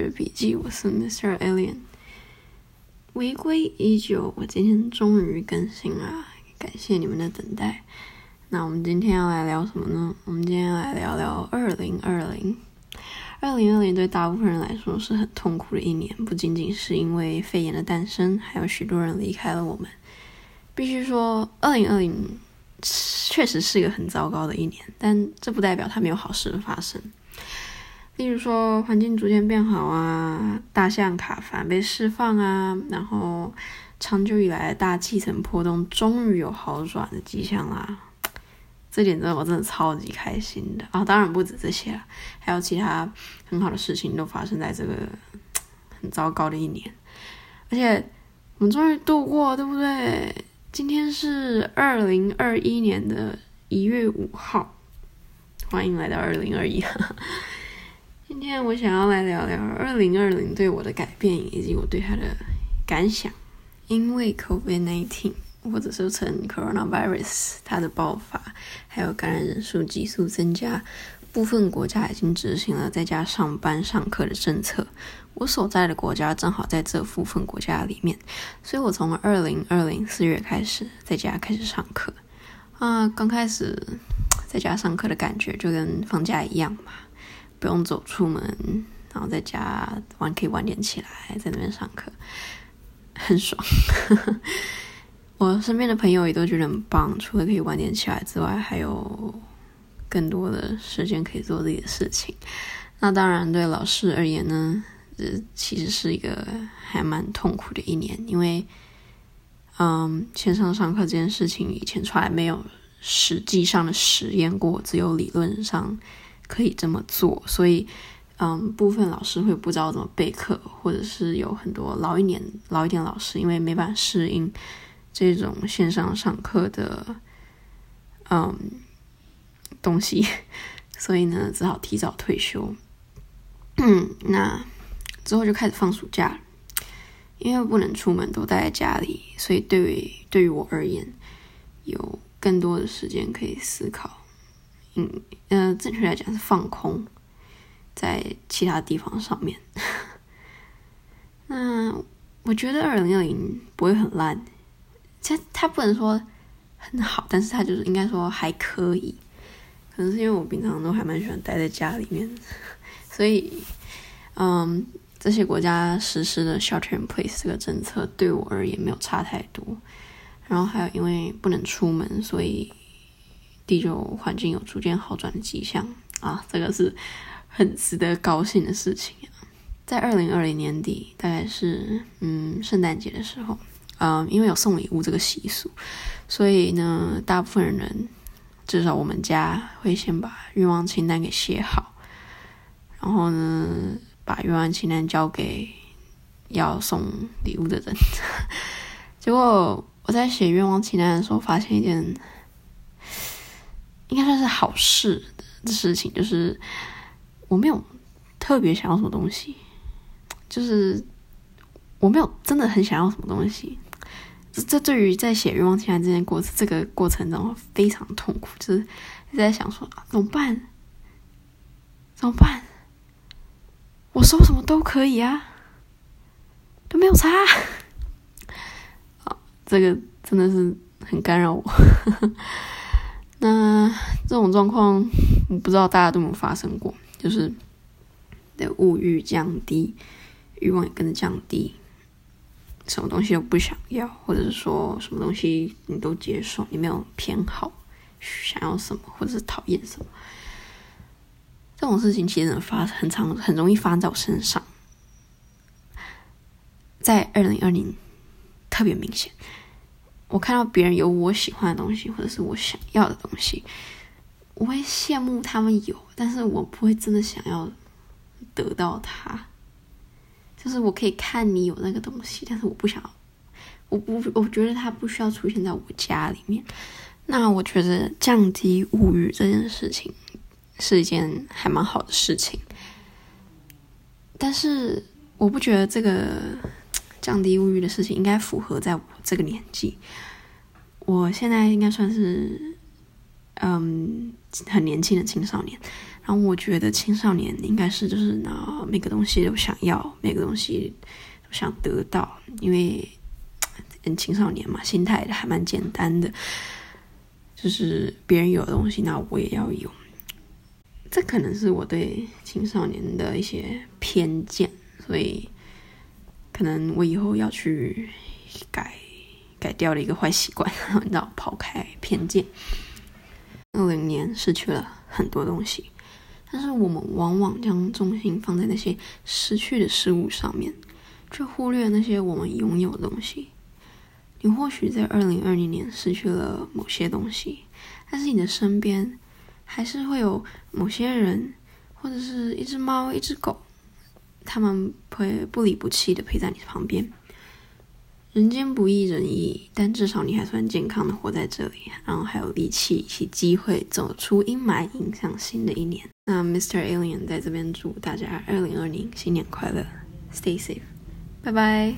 学笔记，我是 Mr. Alien。违规已久，我今天终于更新了，感谢你们的等待。那我们今天要来聊什么呢？我们今天来聊聊二零二零。二零二零对大部分人来说是很痛苦的一年，不仅仅是因为肺炎的诞生，还有许多人离开了我们。必须说，二零二零确实是一个很糟糕的一年，但这不代表它没有好事的发生。例如说，环境逐渐变好啊，大象卡凡被释放啊，然后长久以来的大气层波动终于有好转的迹象啦。这点真的我真的超级开心的啊！当然不止这些了，还有其他很好的事情都发生在这个很糟糕的一年。而且我们终于度过，对不对？今天是二零二一年的一月五号，欢迎来到二零二一。今天我想要来聊聊二零二零对我的改变以及我对它的感想。因为 COVID-19 或者说成 coronavirus 它的爆发，还有感染人数急速增加，部分国家已经执行了在家上班上课的政策。我所在的国家正好在这部分国家里面，所以我从二零二零四月开始在家开始上课。啊，刚开始在家上课的感觉就跟放假一样嘛。不用走出门，然后在家晚可以晚点起来，在那边上课，很爽。我身边的朋友也都觉得很棒，除了可以晚点起来之外，还有更多的时间可以做自己的事情。那当然，对老师而言呢，这其实是一个还蛮痛苦的一年，因为，嗯，线上上课这件事情以前从来没有实际上的实验过，只有理论上。可以这么做，所以，嗯，部分老师会不知道怎么备课，或者是有很多老一年、老一点老师，因为没办法适应这种线上上课的，嗯，东西，所以呢，只好提早退休。嗯，那之后就开始放暑假，因为不能出门，都待在家里，所以对于对于我而言，有更多的时间可以思考。嗯，呃，正确来讲是放空，在其他地方上面。那我觉得二零二零不会很烂，其实它不能说很好，但是它就是应该说还可以。可能是因为我平常都还蛮喜欢待在家里面，所以，嗯，这些国家实施的 shelter in place 这个政策对我而言没有差太多。然后还有因为不能出门，所以。地球环境有逐渐好转的迹象啊，这个是很值得高兴的事情啊！在二零二零年底，大概是嗯圣诞节的时候，嗯，因为有送礼物这个习俗，所以呢，大部分人至少我们家会先把愿望清单给写好，然后呢，把愿望清单交给要送礼物的人。结果我在写愿望清单的时候，发现一件。应该算是好事的事情，就是我没有特别想要什么东西，就是我没有真的很想要什么东西。这这对于在写愿望清单这件过程，这个过程中非常痛苦，就是一直在想说怎么办？怎么办？我说什么都可以啊，都没有差。啊，这个真的是很干扰我。这种状况，我不知道大家有没有发生过，就是的物欲降低，欲望也跟着降低，什么东西都不想要，或者是说什么东西你都接受，你没有偏好，想要什么或者是讨厌什么，这种事情其实发很长，很容易发生在我身上，在二零二零特别明显。我看到别人有我喜欢的东西，或者是我想要的东西，我会羡慕他们有，但是我不会真的想要得到它。就是我可以看你有那个东西，但是我不想，我不，我觉得它不需要出现在我家里面。那我觉得降低物欲这件事情是一件还蛮好的事情，但是我不觉得这个。降低物欲的事情应该符合在我这个年纪。我现在应该算是嗯，很年轻的青少年。然后我觉得青少年应该是就是呢，每个东西都想要，每个东西都想得到，因为嗯，青少年嘛，心态还蛮简单的，就是别人有的东西，那我也要有。这可能是我对青少年的一些偏见，所以可能我以后要去改改掉的一个坏习惯，然后抛开偏见。二零年失去了很多东西，但是我们往往将重心放在那些失去的事物上面，却忽略那些我们拥有的东西。你或许在二零二零年失去了某些东西，但是你的身边。还是会有某些人，或者是一只猫、一只狗，他们会不离不弃的陪在你旁边。人间不易人易，但至少你还算健康的活在这里，然后还有力气以及机会走出阴霾，迎向新的一年。那 Mr. Alien 在这边祝大家二零二零新年快乐，Stay safe，拜拜。